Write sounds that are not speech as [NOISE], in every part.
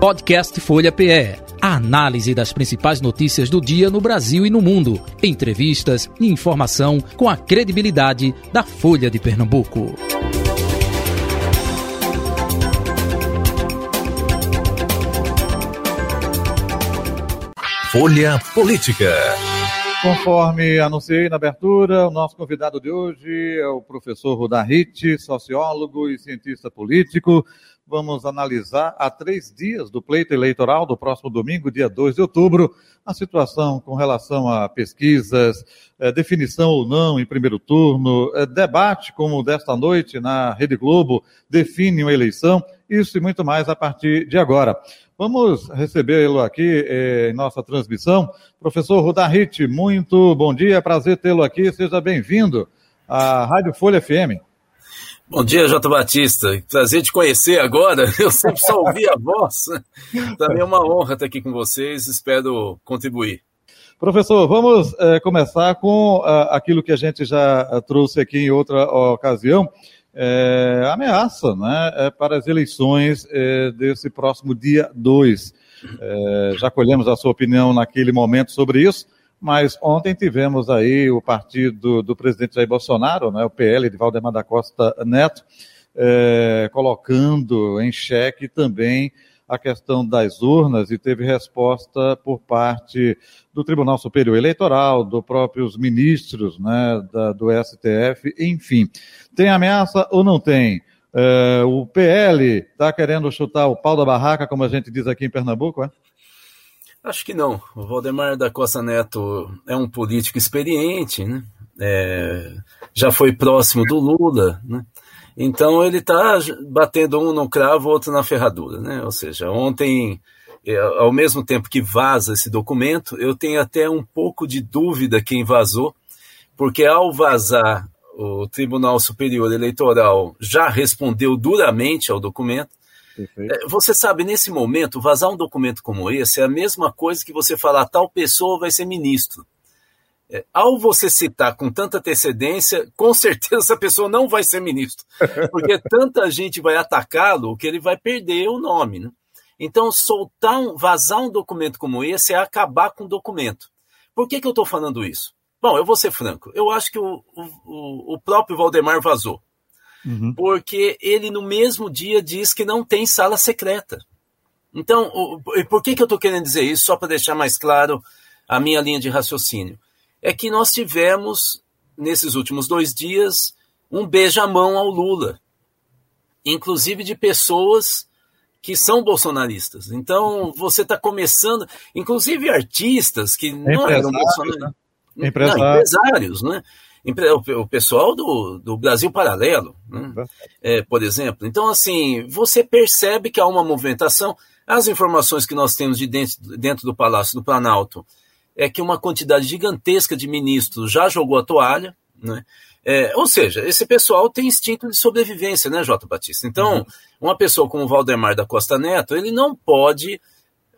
Podcast Folha PE. A análise das principais notícias do dia no Brasil e no mundo. Entrevistas e informação com a credibilidade da Folha de Pernambuco. Folha Política. Conforme anunciei na abertura, o nosso convidado de hoje é o professor Rudahit, sociólogo e cientista político. Vamos analisar há três dias do pleito eleitoral do próximo domingo, dia 2 de outubro, a situação com relação a pesquisas, eh, definição ou não em primeiro turno, eh, debate como desta noite na Rede Globo, define uma eleição, isso e muito mais a partir de agora. Vamos recebê-lo aqui eh, em nossa transmissão. Professor Rudahit, muito bom dia, prazer tê-lo aqui, seja bem-vindo à Rádio Folha FM. Bom dia, Jota Batista. Prazer te conhecer agora. [LAUGHS] Eu sempre só ouvi a voz. Também é uma honra estar aqui com vocês. Espero contribuir. Professor, vamos eh, começar com uh, aquilo que a gente já uh, trouxe aqui em outra ocasião, é, ameaça né, é, para as eleições é, desse próximo dia 2. É, já colhemos a sua opinião naquele momento sobre isso, mas ontem tivemos aí o partido do presidente Jair Bolsonaro, né, o PL de Valdemar da Costa Neto, é, colocando em xeque também a questão das urnas e teve resposta por parte do Tribunal Superior Eleitoral, dos próprios ministros né, da, do STF, enfim. Tem ameaça ou não tem? É, o PL está querendo chutar o pau da barraca, como a gente diz aqui em Pernambuco, é? Acho que não. O Valdemar da Costa Neto é um político experiente, né? É, já foi próximo do Lula, né? Então ele está batendo um no cravo, outro na ferradura, né? Ou seja, ontem, é, ao mesmo tempo que vaza esse documento, eu tenho até um pouco de dúvida quem vazou, porque ao vazar o Tribunal Superior Eleitoral já respondeu duramente ao documento. Perfeito. É, você sabe, nesse momento, vazar um documento como esse é a mesma coisa que você falar tal pessoa vai ser ministro. É, ao você citar com tanta antecedência, [LAUGHS] com certeza essa pessoa não vai ser ministro, porque tanta gente vai atacá-lo que ele vai perder o nome. Né? Então, soltar, um, vazar um documento como esse é acabar com o documento. Por que, que eu estou falando isso? Bom, eu vou ser franco. Eu acho que o, o, o próprio Valdemar vazou. Uhum. Porque ele, no mesmo dia, diz que não tem sala secreta. Então, o, por que, que eu estou querendo dizer isso? Só para deixar mais claro a minha linha de raciocínio é que nós tivemos, nesses últimos dois dias, um beijamão ao Lula, inclusive de pessoas que são bolsonaristas. Então, você está começando, inclusive artistas que não eram bolsonaristas. Né? Empresários. Não, empresários, né? O pessoal do, do Brasil Paralelo, né? é, por exemplo. Então, assim, você percebe que há uma movimentação. As informações que nós temos de dentro, dentro do Palácio do Planalto é que uma quantidade gigantesca de ministros já jogou a toalha, né? É, ou seja, esse pessoal tem instinto de sobrevivência, né, Jota Batista? Então, uhum. uma pessoa como o Valdemar da Costa Neto, ele não pode,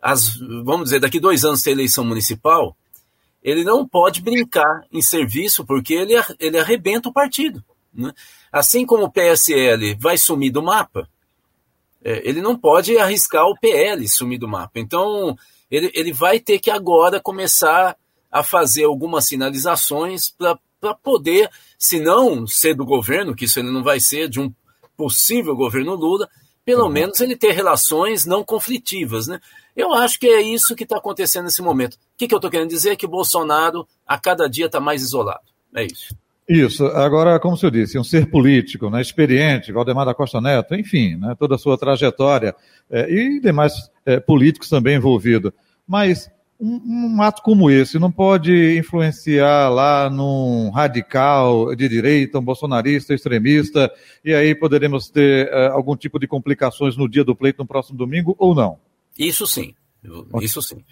as, vamos dizer, daqui dois anos ter eleição municipal, ele não pode brincar em serviço, porque ele, ele arrebenta o partido. Né? Assim como o PSL vai sumir do mapa, é, ele não pode arriscar o PL sumir do mapa. Então, ele, ele vai ter que agora começar a fazer algumas sinalizações para poder, se não ser do governo, que isso ele não vai ser, de um possível governo Lula, pelo uhum. menos ele ter relações não conflitivas, né? Eu acho que é isso que está acontecendo nesse momento. O que, que eu estou querendo dizer? É que Bolsonaro, a cada dia, está mais isolado. É isso. Isso. Agora, como você disse, um ser político, né, experiente, Valdemar da Costa Neto, enfim, né, toda a sua trajetória, é, e demais é, políticos também envolvidos. Mas um, um, ato como esse não pode influenciar lá num radical de direita, um bolsonarista, extremista, e aí poderemos ter uh, algum tipo de complicações no dia do pleito no próximo domingo ou não? Isso sim, isso sim.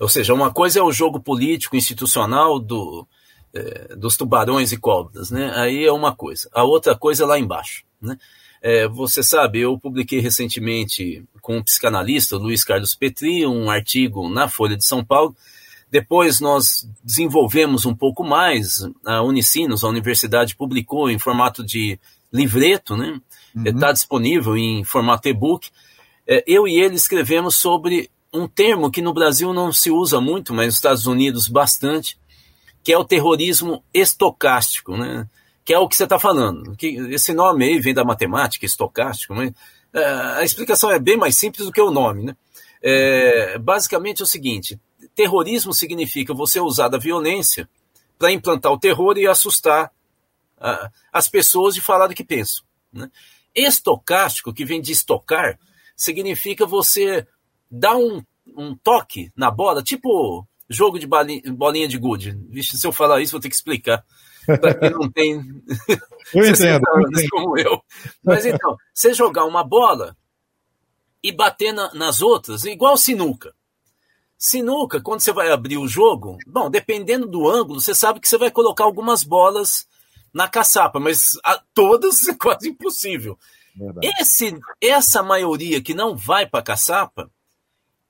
Ou seja, uma coisa é o jogo político, institucional do, é, dos tubarões e cobras, né? Aí é uma coisa. A outra coisa é lá embaixo, né? É, você sabe, eu publiquei recentemente com um psicanalista, Luiz Carlos Petri, um artigo na Folha de São Paulo. Depois nós desenvolvemos um pouco mais, a Unicinos, a universidade, publicou em formato de livreto, né? Está uhum. Disponível em formato e-book. É, eu e ele escrevemos sobre um termo que no Brasil não se usa muito, mas nos Estados Unidos bastante, que é o terrorismo estocástico, né? que é o que você está falando. Que esse nome aí vem da matemática, estocástico, é, a explicação é bem mais simples do que o nome. Né? É, basicamente é o seguinte: terrorismo significa você usar da violência para implantar o terror e assustar uh, as pessoas de falar do que pensam. Né? Estocástico, que vem de estocar, significa você dar um, um toque na bola, tipo jogo de bolinha, de gude. Vixe, se eu falar isso, vou ter que explicar. Para quem não tem. [LAUGHS] Eu [LAUGHS] entendo. como eu. Mas então, você jogar uma bola e bater na, nas outras, igual sinuca. Sinuca, quando você vai abrir o jogo, bom, dependendo do ângulo, você sabe que você vai colocar algumas bolas na caçapa, mas a, todas é [LAUGHS] quase impossível. Esse, essa maioria que não vai para a caçapa,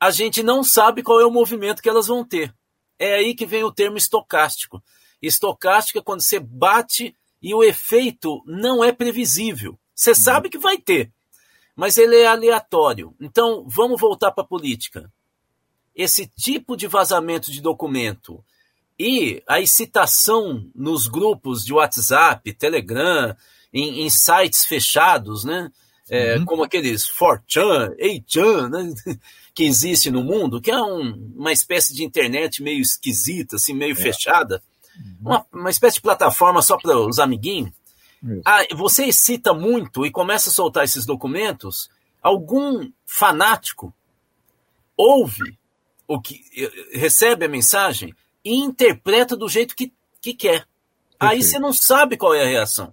a gente não sabe qual é o movimento que elas vão ter. É aí que vem o termo estocástico. Estocástico é quando você bate e o efeito não é previsível. Você uhum. sabe que vai ter, mas ele é aleatório. Então, vamos voltar para a política esse tipo de vazamento de documento e a excitação nos grupos de WhatsApp, Telegram, em, em sites fechados, né? É, uhum. Como aqueles 4chan, 8chan, né? [LAUGHS] que existe no mundo, que é um, uma espécie de internet meio esquisita, assim, meio é. fechada, uhum. uma, uma espécie de plataforma só para os amiguinhos. Ah, você excita muito e começa a soltar esses documentos, algum fanático ouve o que recebe a mensagem e interpreta do jeito que, que quer. Aí você não sabe qual é a reação.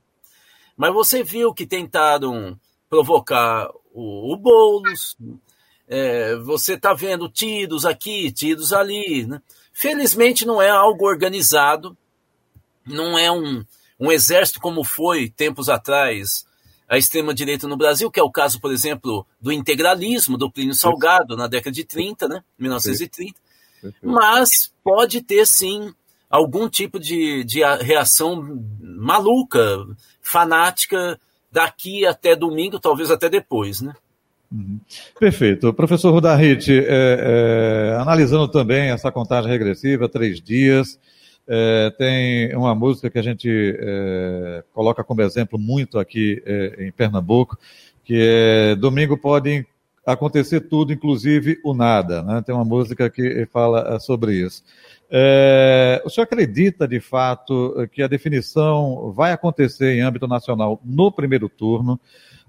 Mas você viu que tentaram provocar o, o Boulos, é, você está vendo tiros aqui, tiros ali. Né? Felizmente não é algo organizado, não é um, um exército como foi tempos atrás a extrema-direita no Brasil, que é o caso, por exemplo, do integralismo do Plínio Salgado na década de 30, né? 1930. Mas pode ter, sim, algum tipo de, de reação maluca, fanática, daqui até domingo, talvez até depois, né? Uhum. Perfeito. Professor Rudarrit, é, é, analisando também essa contagem regressiva, três dias, é, tem uma música que a gente é, coloca como exemplo muito aqui é, em Pernambuco, que é Domingo pode acontecer tudo, inclusive o nada. Né? Tem uma música que fala é, sobre isso. É, o senhor acredita, de fato, que a definição vai acontecer em âmbito nacional no primeiro turno?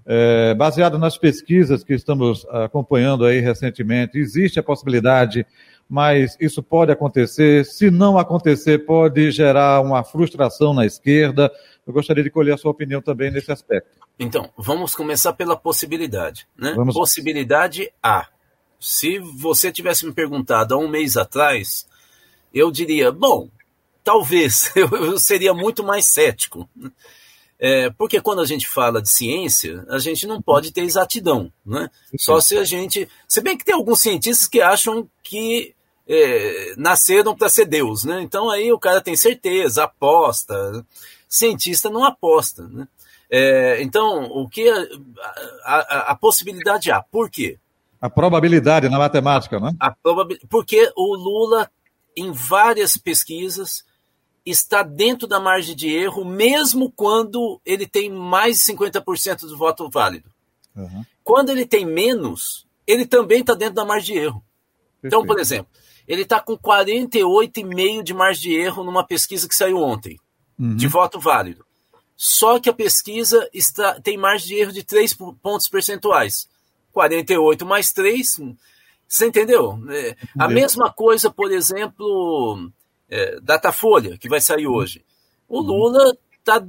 É, baseado nas pesquisas que estamos acompanhando aí recentemente, existe a possibilidade mas isso pode acontecer. Se não acontecer, pode gerar uma frustração na esquerda. Eu gostaria de colher a sua opinião também nesse aspecto. Então, vamos começar pela possibilidade. Né? Vamos... Possibilidade A. Se você tivesse me perguntado há um mês atrás, eu diria, bom, talvez, [LAUGHS] eu, seria muito mais cético. É, porque quando a gente fala de ciência, a gente não pode ter exatidão, né? Só se a gente. Se bem que tem alguns cientistas que acham que é, nasceram para ser Deus, né? Então aí o cara tem certeza, aposta. Cientista não aposta, né? É, então, o que a, a, a, possibilidade há? Por quê? A probabilidade na matemática, né? A. Porque o Lula, em várias pesquisas, está dentro da margem de erro, mesmo quando ele tem mais de 50% do voto válido. Uhum. Quando ele tem menos, ele também está dentro da margem de erro. Perfeito. Então, por exemplo, ele está com 48,5% de margem de erro numa pesquisa que saiu ontem, uhum. de voto válido. Só que a pesquisa está, tem margem de erro de 3 pontos percentuais. 48 mais 3, você entendeu? É, a mesma coisa, por exemplo, é, Datafolha, que vai sair hoje. O uhum. Lula tá,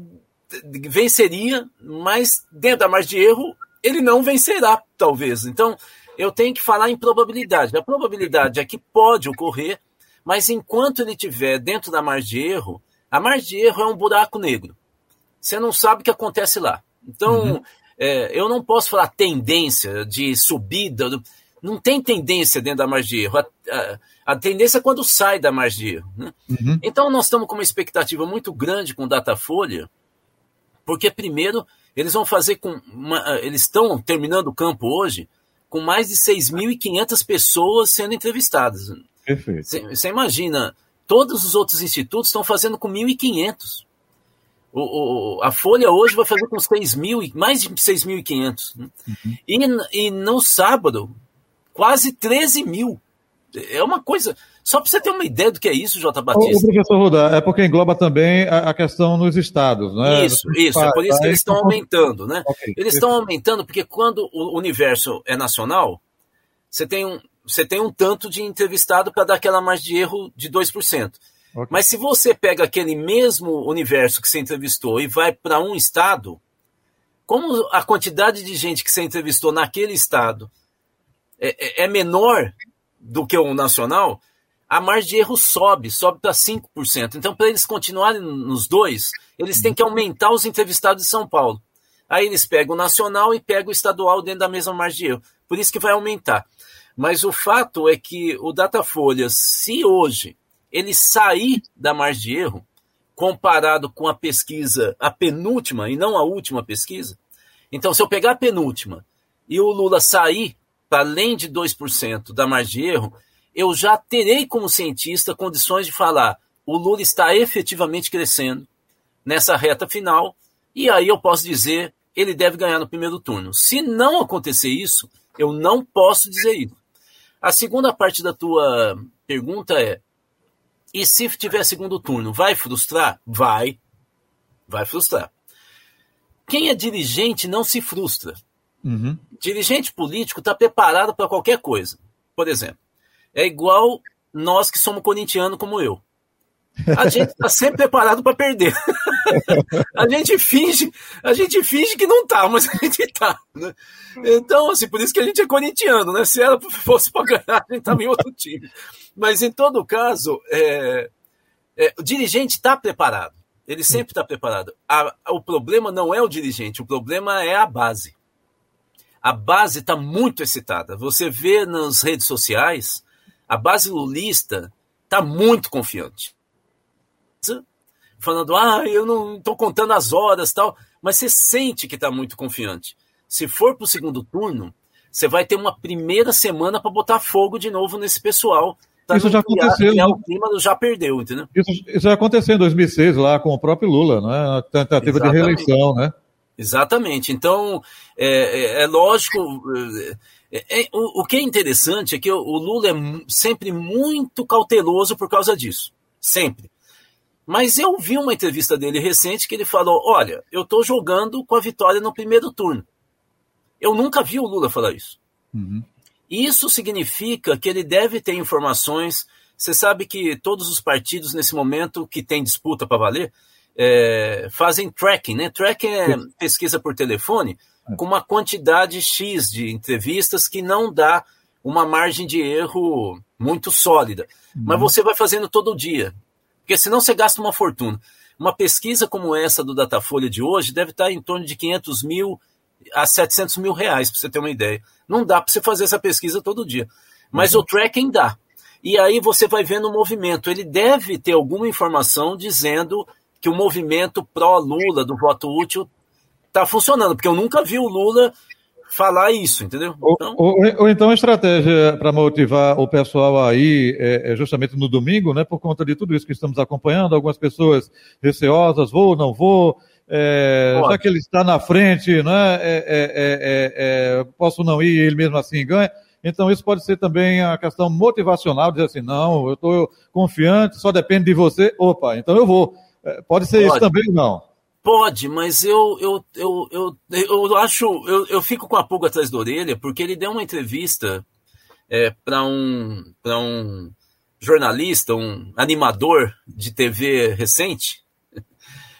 venceria, mas dentro da margem de erro, ele não vencerá, talvez. Então, eu tenho que falar em probabilidade. A probabilidade é que pode ocorrer, mas enquanto ele estiver dentro da margem de erro, a margem de erro é um buraco negro. Você não sabe o que acontece lá. Então, uhum. é, eu não posso falar tendência de subida. Não tem tendência dentro da margem de erro. A, a, a tendência é quando sai da margem de erro. Né? Uhum. Então, nós estamos com uma expectativa muito grande com o Datafolha, porque, primeiro, eles vão fazer com. Uma, eles estão terminando o campo hoje com mais de 6.500 pessoas sendo entrevistadas. Perfeito. Você imagina, todos os outros institutos estão fazendo com 1.500. O, o, a Folha hoje vai fazer com 6 mil, mais de 6.500. Né? Uhum. E, e no sábado, quase 13 mil. É uma coisa. Só para você ter uma ideia do que é isso, J. Batista. O, professor Ruda, é porque engloba também a, questão nos estados, né? Isso, isso. É por isso que eles estão aumentando, né? Okay. Eles estão aumentando porque quando o universo é nacional, você tem um, você tem um tanto de entrevistado para dar aquela margem de erro de 2%. Okay. Mas se você pega aquele mesmo universo que você entrevistou e vai para um estado, como a quantidade de gente que você entrevistou naquele estado é, é, é menor do que o nacional, a margem de erro sobe, sobe para 5%. Então, para eles continuarem nos dois, eles têm que aumentar os entrevistados de São Paulo. Aí eles pegam o nacional e pegam o estadual dentro da mesma margem de erro. Por isso que vai aumentar. Mas o fato é que o Datafolha, se hoje ele sair da margem de erro, comparado com a pesquisa, a penúltima e não a última pesquisa, então se eu pegar a penúltima e o Lula sair para além de 2% da margem de erro, eu já terei como cientista condições de falar o Lula está efetivamente crescendo nessa reta final, e aí eu posso dizer ele deve ganhar no primeiro turno. Se não acontecer isso, eu não posso dizer isso. A segunda parte da tua pergunta é: e se tiver segundo turno, vai frustrar? Vai. Vai frustrar. Quem é dirigente não se frustra. Uhum. Dirigente político está preparado para qualquer coisa. Por exemplo, é igual nós que somos corintianos como eu. A gente está sempre preparado para perder. [LAUGHS] [LAUGHS] a gente finge, a gente finge que não tá, mas a gente tá. Né? Então, assim, por isso que a gente é corintiano, né? Se ela fosse para ganhar, a gente tava em outro time. Mas em todo caso, é, é, o dirigente está preparado. Ele sempre está preparado. A, o problema não é o dirigente, o problema é a base. A base está muito excitada. Você vê nas redes sociais, a base lulista está muito confiante falando, ah, eu não estou contando as horas tal, mas você sente que está muito confiante. Se for para o segundo turno, você vai ter uma primeira semana para botar fogo de novo nesse pessoal. Isso já criar, aconteceu. Criar o clima já perdeu, entendeu? Isso, isso, já aconteceu em 2006 lá com o próprio Lula, né? A tentativa Exatamente. de reeleição, né? Exatamente. Então, é, é, é lógico. É, é, o, o, que é interessante é que o, o Lula é sempre muito cauteloso por causa disso. Sempre. Mas eu vi uma entrevista dele recente que ele falou: Olha, eu estou jogando com a vitória no primeiro turno. Eu nunca vi o Lula falar isso. Uhum. Isso significa que ele deve ter informações. Você sabe que todos os partidos, nesse momento, que tem disputa para valer, é, fazem tracking, né? Tracking é pesquisa por telefone é. com uma quantidade X de entrevistas que não dá uma margem de erro muito sólida. Uhum. Mas você vai fazendo todo dia. Porque senão você gasta uma fortuna. Uma pesquisa como essa do Datafolha de hoje deve estar em torno de 500 mil a 700 mil reais, para você ter uma ideia. Não dá para você fazer essa pesquisa todo dia. Mas uhum. o tracking dá. E aí você vai vendo o movimento. Ele deve ter alguma informação dizendo que o movimento pró-Lula do voto útil está funcionando, porque eu nunca vi o Lula falar isso, entendeu? Então... Ou, ou, ou então a estratégia para motivar o pessoal aí é, é, justamente no domingo, né? Por conta de tudo isso que estamos acompanhando, algumas pessoas receosas, vou, não vou, é, já que ele está na frente, né? É, é, é, posso não ir, ele mesmo assim ganha. Então isso pode ser também a questão motivacional, dizer assim, não, eu estou confiante, só depende de você, opa, então eu vou. Pode ser pode. isso também, não? Pode, mas eu, eu, eu, eu, eu acho, eu, eu fico com a pulga atrás da orelha, porque ele deu uma entrevista é, para um, um jornalista, um animador de TV recente,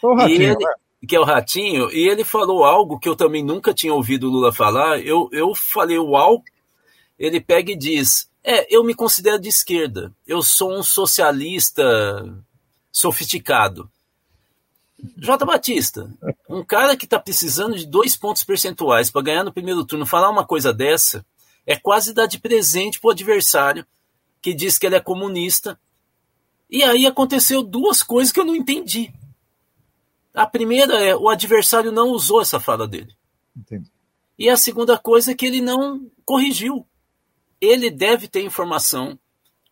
o Ratinho, ele, né? que é o Ratinho, e ele falou algo que eu também nunca tinha ouvido o Lula falar. Eu, eu falei, uau, ele pega e diz: É, eu me considero de esquerda, eu sou um socialista sofisticado. J. Batista, um cara que está precisando de dois pontos percentuais para ganhar no primeiro turno, falar uma coisa dessa é quase dar de presente para o adversário que diz que ele é comunista. E aí aconteceu duas coisas que eu não entendi. A primeira é o adversário não usou essa fala dele. Entendi. E a segunda coisa é que ele não corrigiu. Ele deve ter informação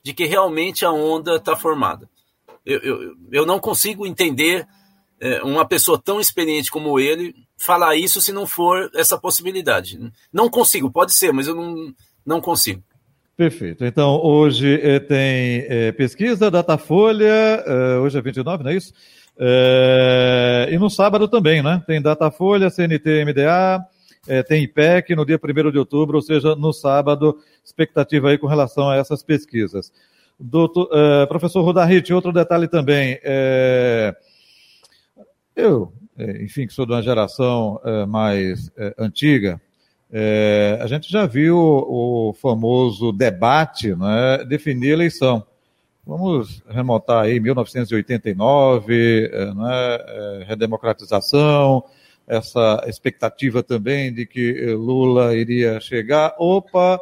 de que realmente a onda está formada. Eu, eu, eu não consigo entender é, uma pessoa tão experiente como ele falar isso se não for essa possibilidade. Não consigo, pode ser, mas eu não, não consigo. Perfeito. Então, hoje eh, tem eh, pesquisa, Datafolha, eh, hoje é 29, não é isso? e no sábado também, né? Tem Datafolha, CNT, MDA, tem IPEC no dia 1 de outubro, ou seja, no sábado, expectativa aí com relação a essas pesquisas. Doutor, professor Rodarrit, outro detalhe também, eu, enfim, que sou de uma geração mais antiga, é, a gente já viu o, famoso debate né, definir eleição. Vamos remontar aí 1989, é, né, é, redemocratização, essa expectativa também de que Lula iria chegar. Opa,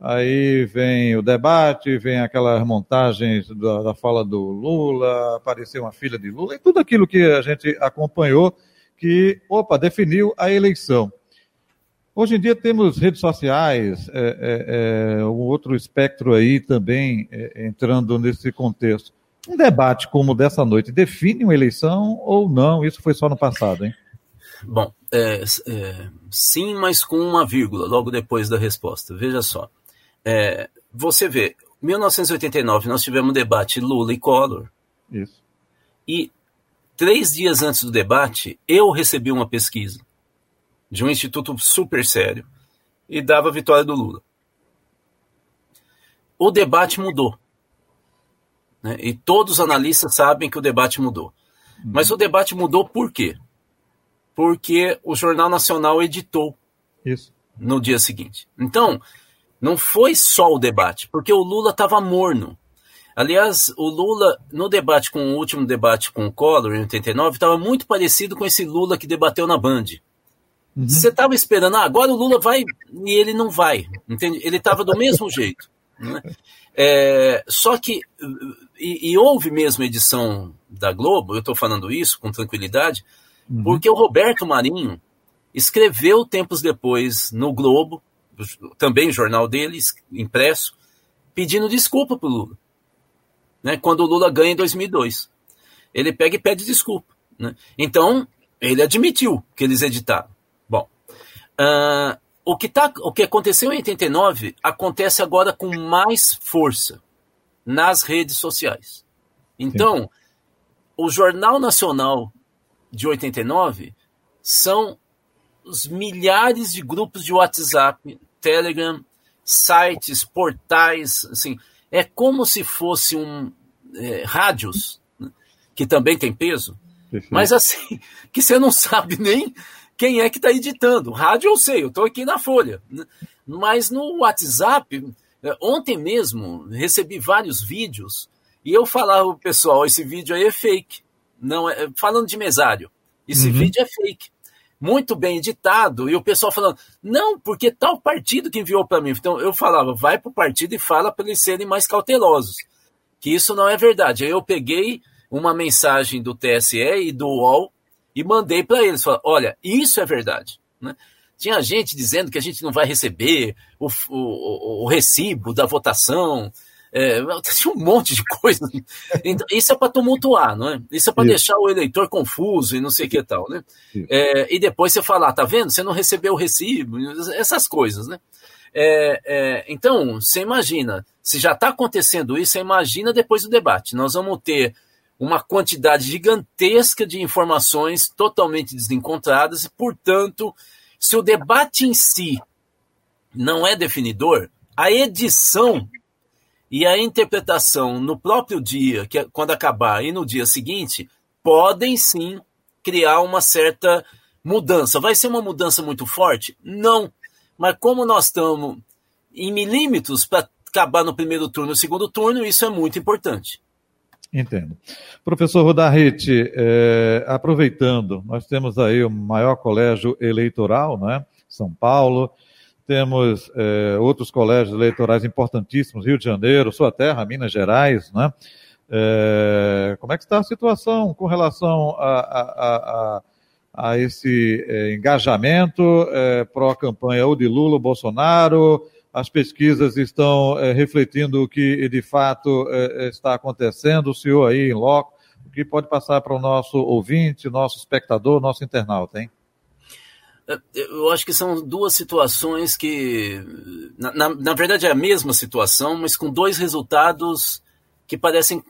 aí vem o debate, vem aquelas montagens da, da fala do Lula, apareceu uma filha de Lula, e tudo aquilo que a gente acompanhou que, opa, definiu a eleição. Hoje em dia temos redes sociais, é, é, é, um outro espectro aí também é, entrando nesse contexto. Um debate como dessa noite define uma eleição ou não? Isso foi só no passado, hein? Bom, é, é, sim, mas com uma vírgula logo depois da resposta. Veja só. Você vê, 1989 nós tivemos um debate Lula e Collor. Isso. E três dias antes do debate, eu recebi uma pesquisa de um instituto super sério e dava a vitória do Lula. O debate mudou. Né? E todos os analistas sabem que o debate mudou. Mas o debate mudou por quê? Porque o Jornal Nacional editou Isso. no dia seguinte. Então, não foi só o debate, porque o Lula estava morno. Aliás, o Lula, no debate com o último debate com o Collor, em 89, estava muito parecido com esse Lula que debateu na Band. Uhum. Você estava esperando, ah, agora o Lula vai e ele não vai, entende? Ele estava do mesmo [LAUGHS] jeito. Né? É, só que, e, e, houve mesmo edição da Globo, eu estou falando isso com tranquilidade, uhum. porque o Roberto Marinho escreveu tempos depois no Globo, também jornal dele, impresso, pedindo desculpa para o Lula. Né, quando o Lula ganha em 2002. Ele pega e pede desculpa. Né? Então, ele admitiu que eles editaram. Uh, o, que tá, o que aconteceu em 89 acontece agora com mais força nas redes sociais. Então, Sim. o Jornal Nacional de 89 são os milhares de grupos de WhatsApp, Telegram, sites, portais, assim, é como se fosse um é, rádios né, que também tem peso, Perfeito. mas assim [LAUGHS] que você não sabe nem quem é que está editando. Rádio eu sei, eu estou aqui na Folha. Né? Mas no WhatsApp, é, ontem mesmo, recebi vários vídeos e eu falava pessoal, esse vídeo aí é fake. Não é, falando de mesário. Esse uhum. vídeo é fake. Muito bem editado, e o pessoal falando, não, porque tal partido que enviou para mim. Então eu falava, vai para o partido e fala para eles serem mais cautelosos. Que isso não é verdade. Aí eu peguei uma mensagem do TSE e do UOL e mandei para eles. Falei, olha, isso é verdade. Né? Tinha gente dizendo que a gente não vai receber o, o, o recibo da votação. É, tinha um monte de coisa. Então, isso é para tumultuar, não é? Isso é para deixar o eleitor confuso e não sei o que tal, né? É, e depois você falar, tá vendo? Você não recebeu o recibo, essas coisas, né? É, é, então, você imagina, se já está acontecendo isso, você imagina depois do debate. Nós vamos ter uma quantidade gigantesca de informações totalmente desencontradas e, portanto, se o debate em si não é definidor, a edição e a interpretação no próprio dia, que é quando acabar, e no dia seguinte, podem sim criar uma certa mudança. Vai ser uma mudança muito forte? Não. Mas como nós estamos em milímetros para acabar no primeiro turno e no segundo turno, isso é muito importante. Entendo. Professor Rodarrite, é, aproveitando, nós temos aí o maior colégio eleitoral, né? São Paulo, temos é, outros colégios eleitorais importantíssimos, Rio de Janeiro, sua terra, Minas Gerais, né? É, como é que está a situação com relação a, a, a, a esse é, engajamento é, pró-campanha ou de Lula ou Bolsonaro? As pesquisas estão é, refletindo o que de fato é, está acontecendo, o senhor aí em loco, o que pode passar para o nosso ouvinte, nosso espectador, nosso internauta, hein? Eu acho que são duas situações que, na, na, na, verdade, é a mesma situação, mas com dois resultados que parecem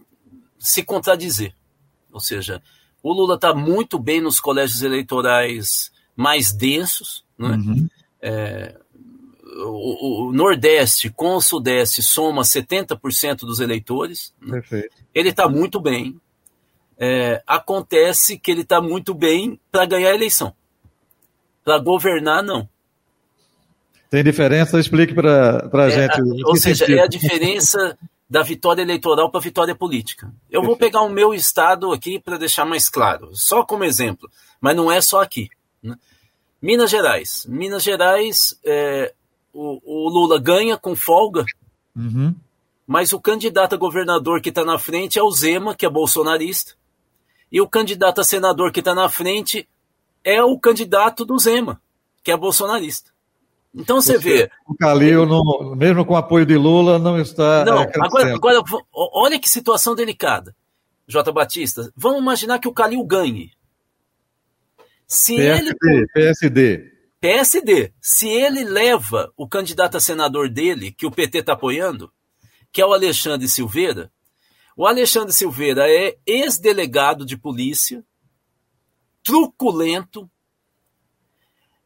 se contradizer. Ou seja, o Lula está muito bem nos colégios eleitorais mais densos. Né? Uhum. É, o, o, Nordeste com o Sudeste soma 70% dos eleitores. Né? Ele está muito bem. É, acontece que ele está muito bem para ganhar a eleição. Para governar, não. Tem diferença? Explique para a é, gente. Ou seja, sentido? é a diferença da vitória eleitoral para a vitória política. Eu vou pegar o meu estado aqui para deixar mais claro, só como exemplo, mas não é só aqui. Né? Minas Gerais. Minas Gerais, é, o, o, Lula ganha com folga, uhum. mas o candidato a governador que está na frente é o Zema, que é bolsonarista, e o candidato a senador que está na frente é o candidato do Zema, que é bolsonarista. Então você, você vê. O Calil, não, mesmo com apoio de Lula, não está. Não, é, agora, agora, olha que situação delicada, J. Batista. Vamos imaginar que o Calil ganhe. Se PSD, ele. PSD. PSD. Se ele leva o candidato a senador dele, que o PT está apoiando, que é o Alexandre Silveira, o Alexandre Silveira é ex-delegado de polícia, truculento,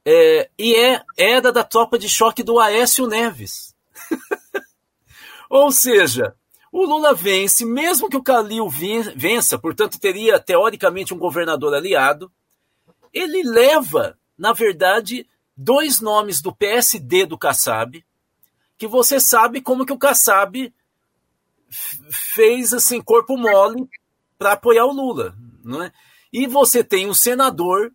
é, e é, era da tropa de choque do Aécio Neves. [LAUGHS] Ou seja, o Lula vence, mesmo que o Calil vença, portanto teria teoricamente um governador aliado, ele leva, na verdade, dois nomes do PSD do Kassab, que você sabe como que o Kassab fez assim corpo mole para apoiar o Lula, não é? E você tem um senador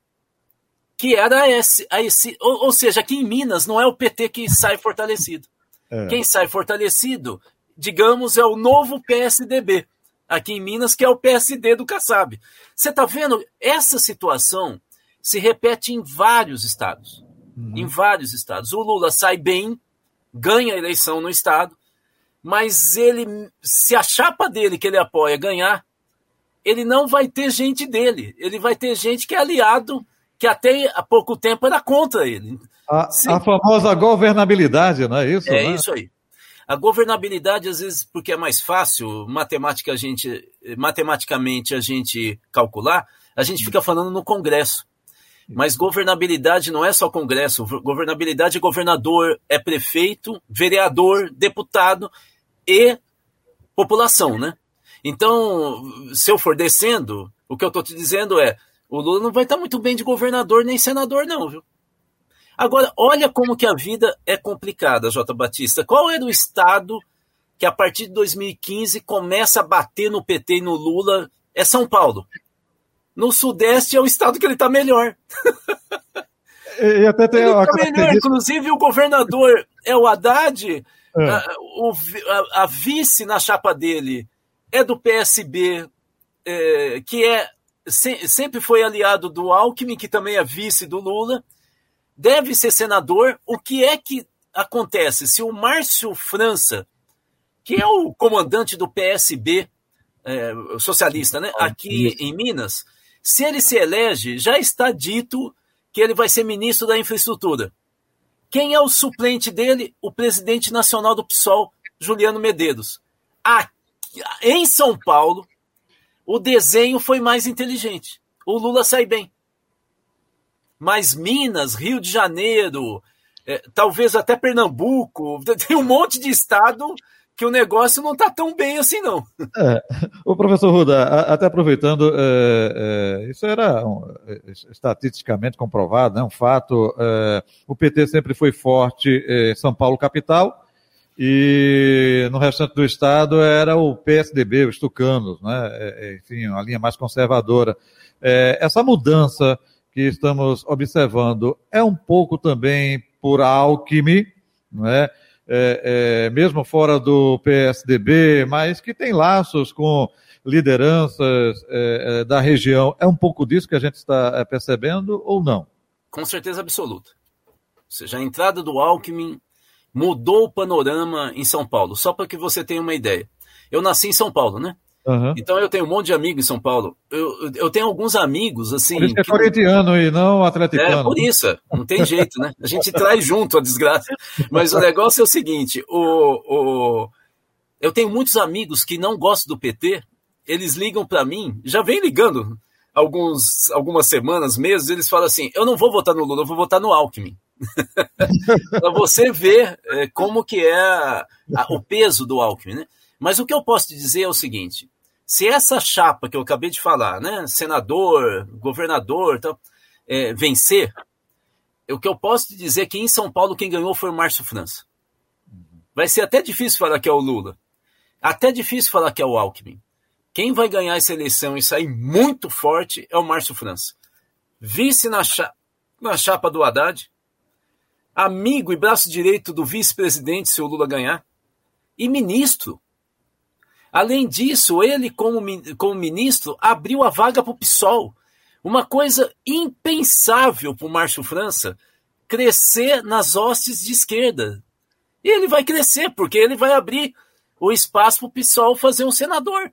que era esse, esse ou, ou, seja, aqui em Minas não é o PT que sai fortalecido. É. Quem sai fortalecido, digamos, é o novo PSDB. Aqui em Minas, que é o PSD do Kassab. Você está vendo? Essa situação se repete em vários estados. Uhum. Em vários estados. O Lula sai bem, ganha a eleição no estado, mas ele, se a chapa dele que ele apoia ganhar, ele não vai ter gente dele. Ele vai ter gente que é aliado, que até há pouco tempo era contra ele. A, a famosa governabilidade, não é isso? É né? isso aí. A governabilidade, às vezes, porque é mais fácil matemática a gente, matematicamente a gente calcular, a gente fica falando no Congresso. Mas governabilidade não é só Congresso. Governabilidade é governador, é prefeito, vereador, deputado e população, né? Então, se eu for descendo, o que eu estou te dizendo é: o Lula não vai estar muito bem de governador nem senador, não, viu? Agora, olha como que a vida é complicada, J. Batista. Qual era o estado que a partir de 2015 começa a bater no PT e no Lula? É São Paulo. No Sudeste é o estado que ele está melhor. [LAUGHS] E até tem ele tá melhor. Inclusive, o governador é o Haddad, é. A, o, a, a vice na chapa dele é do PSB, é, que é se, sempre foi aliado do Alckmin, que também é vice do Lula, deve ser senador. O que é que acontece se o Márcio França, que é o comandante do PSB é, socialista, né, aqui em Minas, se ele se elege, já está dito que ele vai ser ministro da infraestrutura. Quem é o suplente dele? O presidente nacional do PSOL, Juliano Medeiros. Aqui em São Paulo, o desenho foi mais inteligente. O Lula sai bem. Mas Minas, Rio de Janeiro, é, talvez até Pernambuco, [LAUGHS] tem um monte de estado que o negócio não está tão bem assim, não. É, o professor Ruda, até aproveitando, é, é, isso era um, é, estatisticamente comprovado, né, um fato. É, o PT sempre foi forte em São Paulo capital, e no restante do estado era o PSDB, os tucanos, né? É, é, enfim, uma linha mais conservadora. É, essa mudança que estamos observando é um pouco também por Alckmin, não é? é, mesmo fora do PSDB, mas que tem laços com lideranças é, da região. É um pouco disso que a gente está percebendo ou não? Com certeza absoluta. Ou seja, a entrada do Alckmin mudou o panorama em São Paulo. Só para que você tenha uma ideia. Eu nasci em São Paulo, né? Uhum. Então eu tenho um monte de amigos em São Paulo. Eu, eu tenho alguns amigos, assim. Por isso que é corintiano e não atleticano. É, por isso, não tem jeito, né? A gente traz junto a desgraça. Mas o negócio é o seguinte: o, o, eu tenho muitos amigos que não gostam do PT, eles ligam para mim, já vem ligando alguns, algumas semanas, meses, eles falam assim: eu não vou votar no Lula, eu vou votar no Alckmin. [LAUGHS] para você ver é, como que é a, o peso do Alckmin, né? Mas o que eu posso te dizer é o seguinte: se essa chapa que eu acabei de falar, né, senador, governador, tal, é, vencer, o que eu posso te dizer é que em São Paulo quem ganhou foi o Márcio França. Vai ser até difícil falar que é o Lula. Até difícil falar que é o Alckmin. Quem vai ganhar essa eleição e sair muito forte é o Márcio França. Vice na, cha na chapa do Haddad, amigo e braço direito do vice-presidente se o Lula ganhar, e ministro. Além disso, ele, como, como ministro, abriu a vaga para o PSOL. Uma coisa impensável para o Márcio França crescer nas hostes de esquerda. E ele vai crescer, porque ele vai abrir o espaço para o PSOL fazer um senador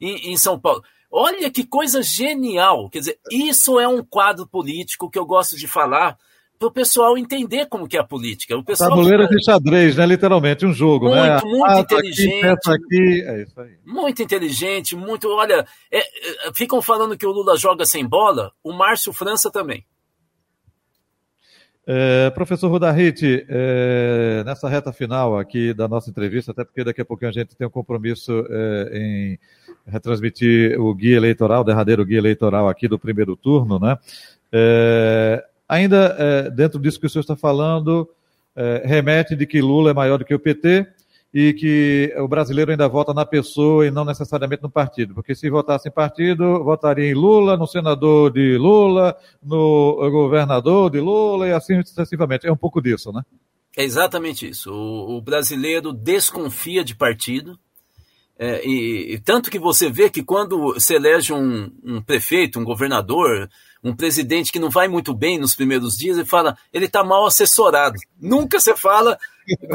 em, em São Paulo. Olha que coisa genial. Quer dizer, isso é um quadro político que eu gosto de falar para o pessoal entender como que é a política. O pessoal Tabuleiro de xadrez, né? Literalmente, um jogo, muito, né? Muito, muito inteligente. Aqui, aqui. É isso aí. Muito inteligente, muito. Olha, é, é, ficam falando que o Lula joga sem bola, o Márcio França também. É, professor Rudarriti, é, nessa reta final aqui da nossa entrevista, até porque daqui a pouquinho a gente tem um compromisso é, em retransmitir o guia eleitoral, o derradeiro guia eleitoral aqui do primeiro turno, né? Ainda é, dentro disso que o senhor está falando, é, remete de que Lula é maior do que o PT e que o brasileiro ainda vota na pessoa e não necessariamente no partido. Porque se votasse em partido, votaria em Lula, no senador de Lula, no governador de Lula e assim sucessivamente. É um pouco disso, né? É exatamente isso. O, o brasileiro desconfia de partido. É, e, e, tanto que você vê que quando se elege um, um prefeito, um governador, um presidente que não vai muito bem nos primeiros dias e fala, ele está mal assessorado. Nunca você fala,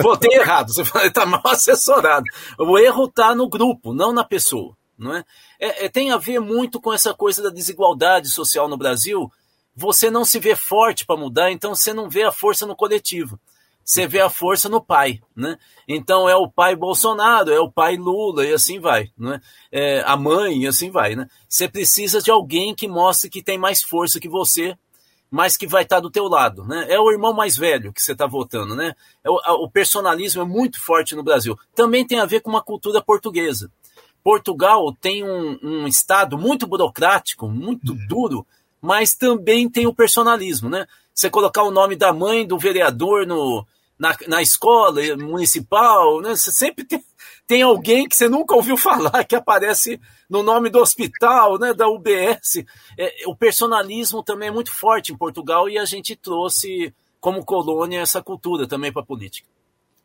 votei errado, você fala, ele está mal assessorado. O erro está no grupo, não na pessoa. Não é? É, é? tem a ver muito com essa coisa da desigualdade social no Brasil. Você não se vê forte para mudar, então você não vê a força no coletivo você vê a força no pai, né? Então é o pai Bolsonaro, é o pai Lula e assim vai, né? É a mãe e assim vai, né? Você precisa de alguém que mostre que tem mais força que você, mas que vai estar do teu lado, né? É o irmão mais velho que você está votando, né? É o, o personalismo é muito forte no Brasil. Também tem a ver com uma cultura portuguesa. Portugal tem um, um estado muito burocrático, muito uhum. duro, mas também tem o personalismo, né? Você colocar o nome da mãe do vereador no, na, na escola municipal, né? Você sempre tem, tem alguém que você nunca ouviu [LAUGHS] falar que aparece no nome do hospital, né? Da UBS. É, o personalismo também é muito forte em Portugal e a gente trouxe como colônia essa cultura também para a política.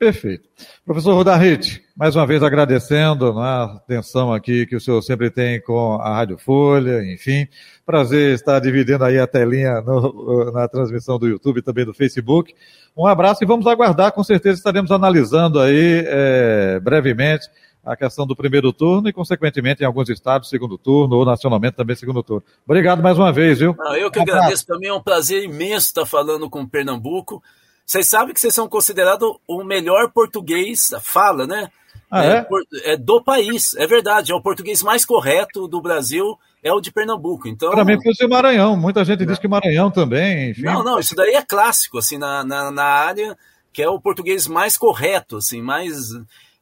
Perfeito. Professor Rudarrit, mais uma vez agradecendo né, a atenção aqui que o senhor sempre tem com a Rádio Folha, enfim. Prazer estar dividindo aí a telinha no, na transmissão do YouTube e também do Facebook. Um abraço e vamos aguardar, com certeza estaremos analisando aí é, brevemente a questão do primeiro turno e, consequentemente, em alguns estados, segundo turno, ou nacionalmente também segundo turno. Obrigado mais uma vez, viu? Ah, eu que agradeço, também é um prazer imenso estar falando com Pernambuco. Vocês sabem que vocês são considerados o melhor português, fala, né? Ah, é, é? é, do país, é verdade. É o português mais correto do Brasil, é o de Pernambuco. Então, para mim, fosse o Maranhão. Muita gente diz que Maranhão também. Enfim. Não, não, isso daí é clássico, assim, na, na, na área, que é o português mais correto, assim, mais.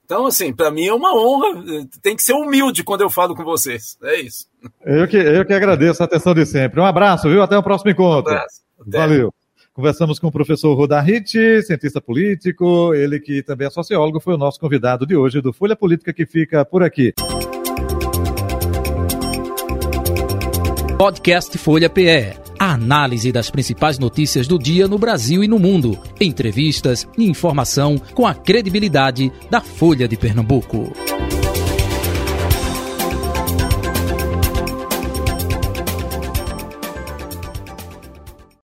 Então, assim, para mim é uma honra. Tem que ser humilde quando eu falo com vocês. É isso. Eu que, eu que agradeço a atenção de sempre. Um abraço, viu? Até o próximo encontro. Um abraço. Até. Valeu. Conversamos com o professor Rodahit, cientista político, ele que também é sociólogo, foi o nosso convidado de hoje do Folha Política que fica por aqui. Podcast Folha PE a análise das principais notícias do dia no Brasil e no mundo, entrevistas e informação com a credibilidade da Folha de Pernambuco.